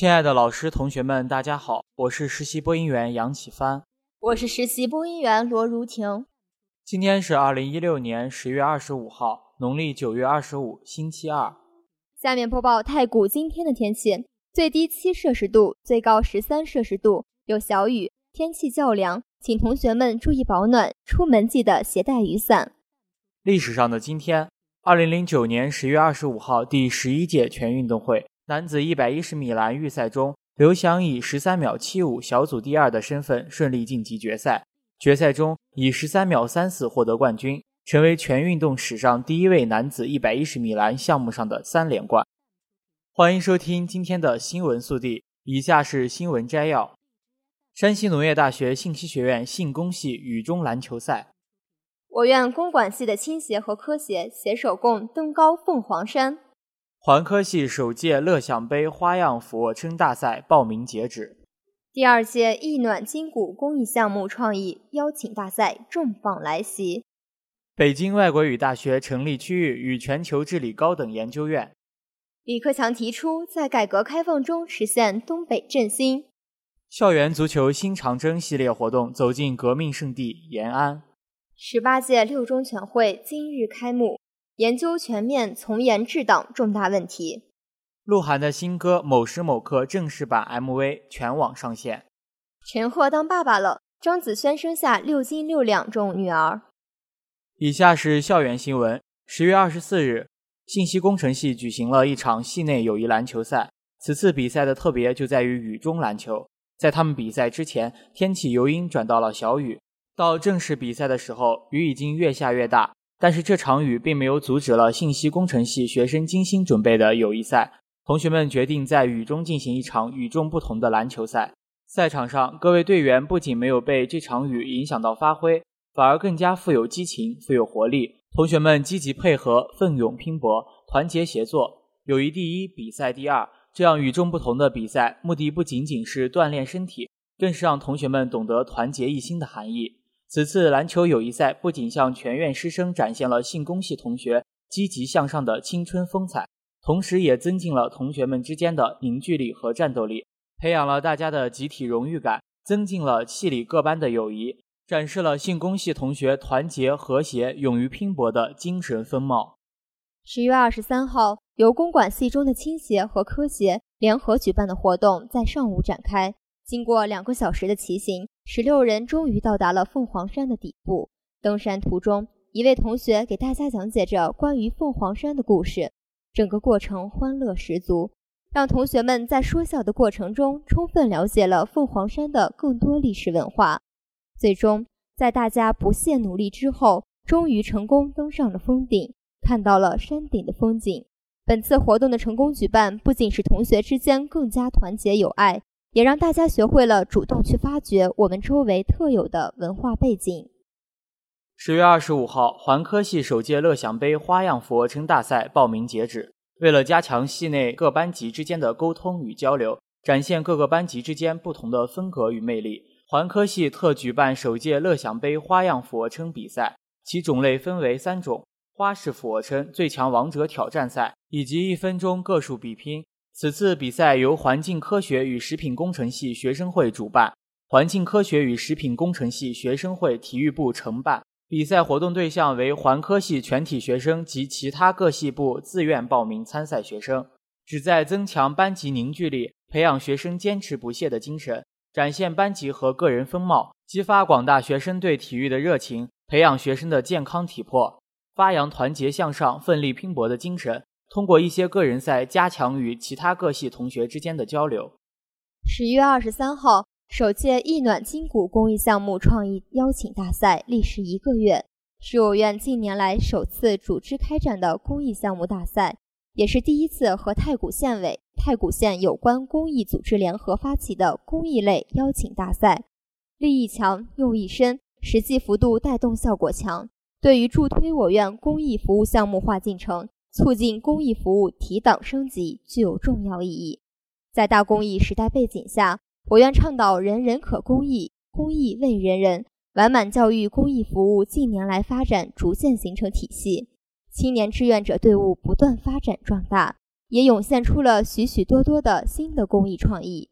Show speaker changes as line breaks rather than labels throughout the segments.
亲爱的老师、同学们，大家好，我是实习播音员杨启帆，
我是实习播音员罗如婷。
今天是二零一六年十月二十五号，农历九月二十五，星期二。
下面播报太谷今天的天气：最低七摄氏度，最高十三摄氏度，有小雨，天气较凉，请同学们注意保暖，出门记得携带雨伞。
历史上的今天，二零零九年十月二十五号，第十一届全运动会。男子一百一十米栏预赛中，刘翔以十三秒七五小组第二的身份顺利晋级决赛。决赛中以十三秒三四获得冠军，成为全运动史上第一位男子一百一十米栏项目上的三连冠。欢迎收听今天的新闻速递，以下是新闻摘要：山西农业大学信息学院信工系雨中篮球赛，
我院公管系的青协和科协携手共登高凤凰山。
环科系首届乐享杯花样俯卧撑大赛报名截止。
第二届易暖筋骨公益项目创意邀请大赛重磅来袭。
北京外国语大学成立区域与全球治理高等研究院。
李克强提出在改革开放中实现东北振兴。
校园足球新长征系列活动走进革命圣地延安。
十八届六中全会今日开幕。研究全面从严治党重大问题。
鹿晗的新歌《某时某刻》正式版 MV 全网上线。
陈赫当爸爸了，张子萱生下六斤六两重女儿。
以下是校园新闻：十月二十四日，信息工程系举行了一场系内友谊篮球赛。此次比赛的特别就在于雨中篮球。在他们比赛之前，天气由阴转到了小雨。到正式比赛的时候，雨已经越下越大。但是这场雨并没有阻止了信息工程系学生精心准备的友谊赛。同学们决定在雨中进行一场与众不同的篮球赛。赛场上，各位队员不仅没有被这场雨影响到发挥，反而更加富有激情、富有活力。同学们积极配合、奋勇拼搏、团结协作，友谊第一，比赛第二。这样与众不同的比赛，目的不仅仅是锻炼身体，更是让同学们懂得团结一心的含义。此次篮球友谊赛不仅向全院师生展现了信工系同学积极向上的青春风采，同时也增进了同学们之间的凝聚力和战斗力，培养了大家的集体荣誉感，增进了系里各班的友谊，展示了信工系同学团结和谐、勇于拼搏的精神风貌。
十月二十三号，由公管系中的青协和科协联合举办的活动在上午展开。经过两个小时的骑行，十六人终于到达了凤凰山的底部。登山途中，一位同学给大家讲解着关于凤凰山的故事，整个过程欢乐十足，让同学们在说笑的过程中充分了解了凤凰山的更多历史文化。最终，在大家不懈努力之后，终于成功登上了峰顶，看到了山顶的风景。本次活动的成功举办，不仅是同学之间更加团结友爱。也让大家学会了主动去发掘我们周围特有的文化背景。
十月二十五号，环科系首届乐享杯花样俯卧撑大赛报名截止。为了加强系内各班级之间的沟通与交流，展现各个班级之间不同的风格与魅力，环科系特举办首届乐享杯花样俯卧撑比赛。其种类分为三种：花式俯卧撑、最强王者挑战赛以及一分钟个数比拼。此次比赛由环境科学与食品工程系学生会主办，环境科学与食品工程系学生会体育部承办。比赛活动对象为环科系全体学生及其他各系部自愿报名参赛学生，旨在增强班级凝聚力，培养学生坚持不懈的精神，展现班级和个人风貌，激发广大学生对体育的热情，培养学生的健康体魄，发扬团结向上、奋力拼搏的精神。通过一些个人赛加强与其他各系同学之间的交流。
十月二十三号，首届易暖筋骨公益项目创意邀请大赛历时一个月，是我院近年来首次组织开展的公益项目大赛，也是第一次和太谷县委、太谷县有关公益组织联合发起的公益类邀请大赛，立意强、用意深，实际幅度带动效果强，对于助推我院公益服务项目化进程、促进公益服务提档升级具有重要意义。在大公益时代背景下，我院倡导人人可公益，公益为人人，完满教育公益服务近年来发展逐渐形成体系。青年志愿者队伍不断发展壮大，也涌现出了许许多多的新的公益创意。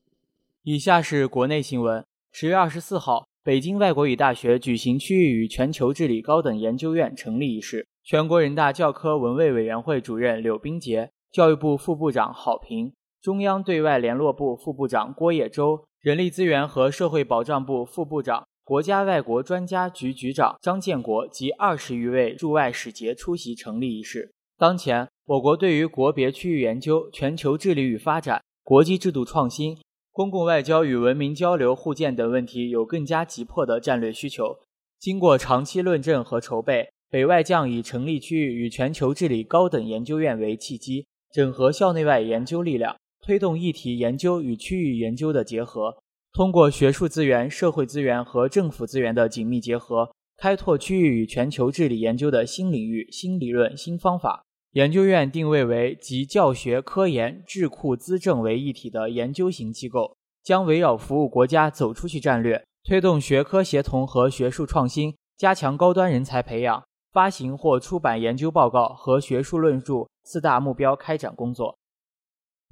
以下是国内新闻：十月二十四号，北京外国语大学举行区域与全球治理高等研究院成立仪式，全国人大教科文卫委员会主任柳冰杰、教育部副部长郝平、中央对外联络部副部长郭叶洲、人力资源和社会保障部副部长。国家外国专家局局长张建国及二十余位驻外使节出席成立仪式。当前，我国对于国别区域研究、全球治理与发展、国际制度创新、公共外交与文明交流互鉴等问题有更加急迫的战略需求。经过长期论证和筹备，北外将以成立区域与全球治理高等研究院为契机，整合校内外研究力量，推动议题研究与区域研究的结合。通过学术资源、社会资源和政府资源的紧密结合，开拓区域与全球治理研究的新领域、新理论、新方法。研究院定位为集教学、科研、智库、资政为一体的研究型机构，将围绕服务国家、走出去战略，推动学科协同和学术创新，加强高端人才培养，发行或出版研究报告和学术论著四大目标开展工作。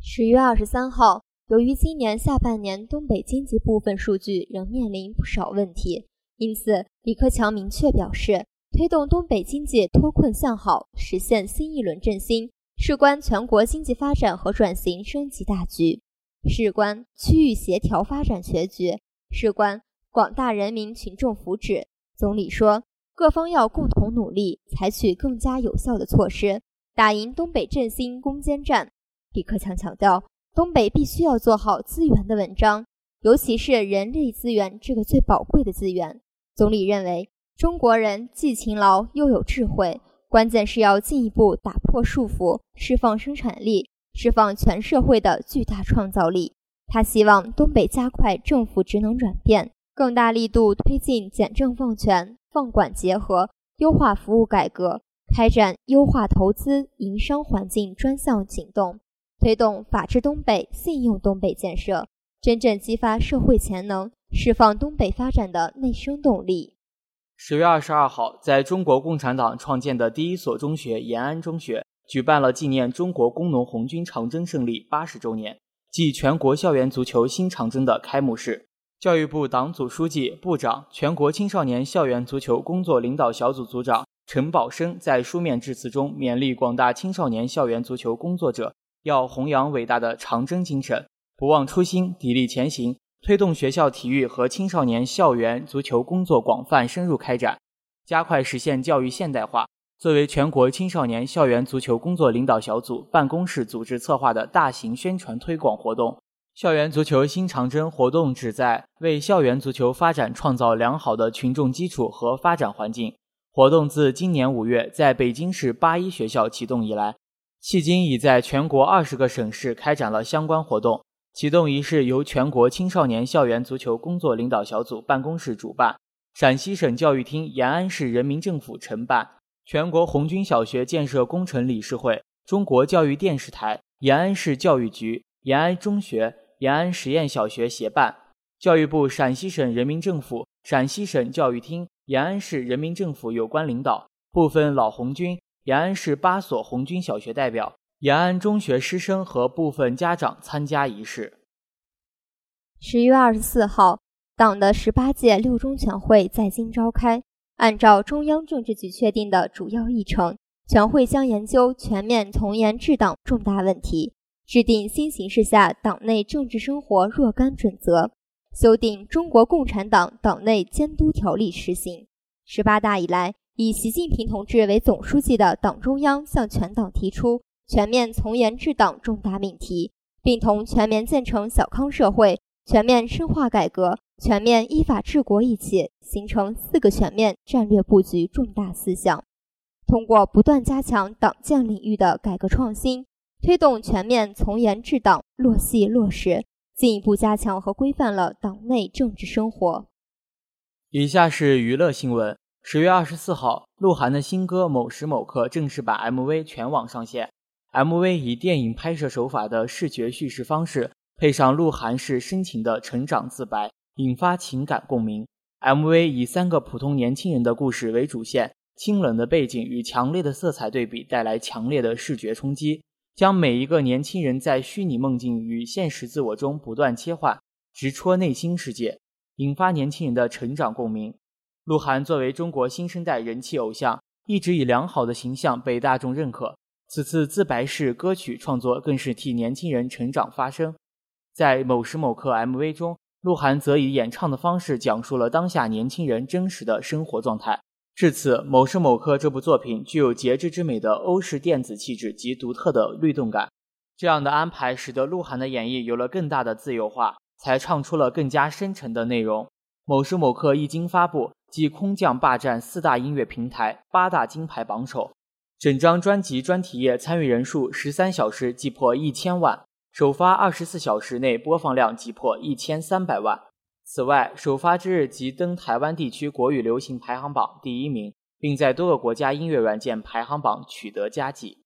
十月二十三号。由于今年下半年东北经济部分数据仍面临不少问题，因此李克强明确表示，推动东北经济脱困向好，实现新一轮振兴，事关全国经济发展和转型升级大局，事关区域协调发展全局，事关广大人民群众福祉。总理说，各方要共同努力，采取更加有效的措施，打赢东北振兴攻坚战。李克强强调。东北必须要做好资源的文章，尤其是人力资源这个最宝贵的资源。总理认为，中国人既勤劳又有智慧，关键是要进一步打破束缚，释放生产力，释放全社会的巨大创造力。他希望东北加快政府职能转变，更大力度推进简政放权、放管结合，优化服务改革，开展优化投资营商环境专项行动。推动法治东北、信用东北建设，真正激发社会潜能，释放东北发展的内生动力。
十月二十二号，在中国共产党创建的第一所中学延安中学，举办了纪念中国工农红军长征胜利八十周年暨全国校园足球新长征的开幕式。教育部党组书记、部长、全国青少年校园足球工作领导小组组长陈宝生在书面致辞中勉励广大青少年校园足球工作者。要弘扬伟大的长征精神，不忘初心，砥砺前行，推动学校体育和青少年校园足球工作广泛深入开展，加快实现教育现代化。作为全国青少年校园足球工作领导小组办公室组织策划的大型宣传推广活动——校园足球新长征活动，旨在为校园足球发展创造良好的群众基础和发展环境。活动自今年五月在北京市八一学校启动以来。迄今已在全国二十个省市开展了相关活动。启动仪式由全国青少年校园足球工作领导小组办公室主办，陕西省教育厅、延安市人民政府承办，全国红军小学建设工程理事会、中国教育电视台、延安市教育局、延安中学、延安实验小学协办，教育部、陕西省人民政府、陕西省教育厅、延安市人民政府有关领导、部分老红军。延安市八所红军小学代表、延安中学师生和部分家长参加仪式。
十月二十四号，党的十八届六中全会在京召开。按照中央政治局确定的主要议程，全会将研究全面从严治党重大问题，制定新形势下党内政治生活若干准则，修订《中国共产党党内监督条例》实行。十八大以来。以习近平同志为总书记的党中央向全党提出全面从严治党重大命题，并同全面建成小康社会、全面深化改革、全面依法治国一起，形成四个全面战略布局重大思想。通过不断加强党建领域的改革创新，推动全面从严治党、落细落实，进一步加强和规范了党内政治生活。
以下是娱乐新闻：十月二十四号，鹿晗的新歌《某时某刻》正式版 MV 全网上线。MV 以电影拍摄手法的视觉叙事方式，配上鹿晗式深情的成长自白，引发情感共鸣。MV 以三个普通年轻人的故事为主线，清冷的背景与强烈的色彩对比，带来强烈的视觉冲击，将每一个年轻人在虚拟梦境与现实自我中不断切换，直戳内心世界，引发年轻人的成长共鸣。鹿晗作为中国新生代人气偶像，一直以良好的形象被大众认可。此次自白式歌曲创作更是替年轻人成长发声。在某时某刻 MV 中，鹿晗则以演唱的方式讲述了当下年轻人真实的生活状态。至此，《某时某刻》这部作品具有节制之美的欧式电子气质及独特的律动感。这样的安排使得鹿晗的演绎有了更大的自由化，才唱出了更加深沉的内容。《某时某刻》一经发布，即空降霸占四大音乐平台、八大金牌榜首。整张专辑专题页参与人数十三小时即破一千万，首发二十四小时内播放量即破一千三百万。此外，首发之日即登台湾地区国语流行排行榜第一名，并在多个国家音乐软件排行榜取得佳绩。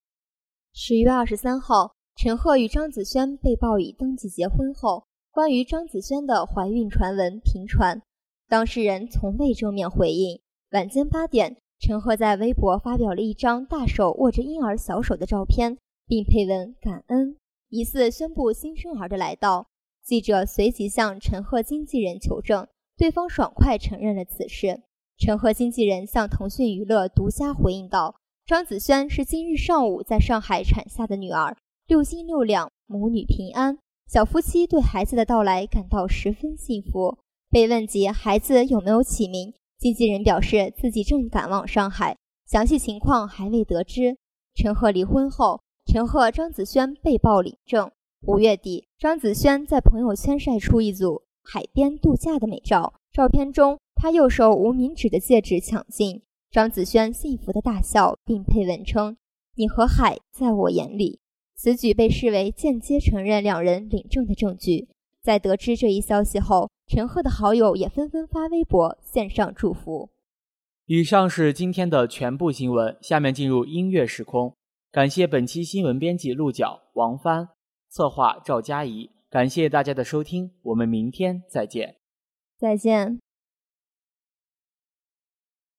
十月二十三号，陈赫与张子萱被曝已登记结婚后，关于张子萱的怀孕传闻频传，当事人从未正面回应。晚间八点。陈赫在微博发表了一张大手握着婴儿小手的照片，并配文感恩，疑似宣布新生儿的来到。记者随即向陈赫经纪人求证，对方爽快承认了此事。陈赫经纪人向腾讯娱乐独家回应道：“张子萱是今日上午在上海产下的女儿，六斤六两，母女平安，小夫妻对孩子的到来感到十分幸福。”被问及孩子有没有起名？经纪人表示，自己正赶往上海，详细情况还未得知。陈赫离婚后，陈赫、张子萱被曝领证。五月底，张子萱在朋友圈晒出一组海边度假的美照，照片中她右手无名指的戒指抢镜，张子萱幸福的大笑，并配文称：“你和海在我眼里。”此举被视为间接承认两人领证的证据。在得知这一消息后，陈赫的好友也纷纷发微博献上祝福。
以上是今天的全部新闻，下面进入音乐时空。感谢本期新闻编辑鹿角、王帆，策划赵佳怡。感谢大家的收听，我们明天再见。
再见。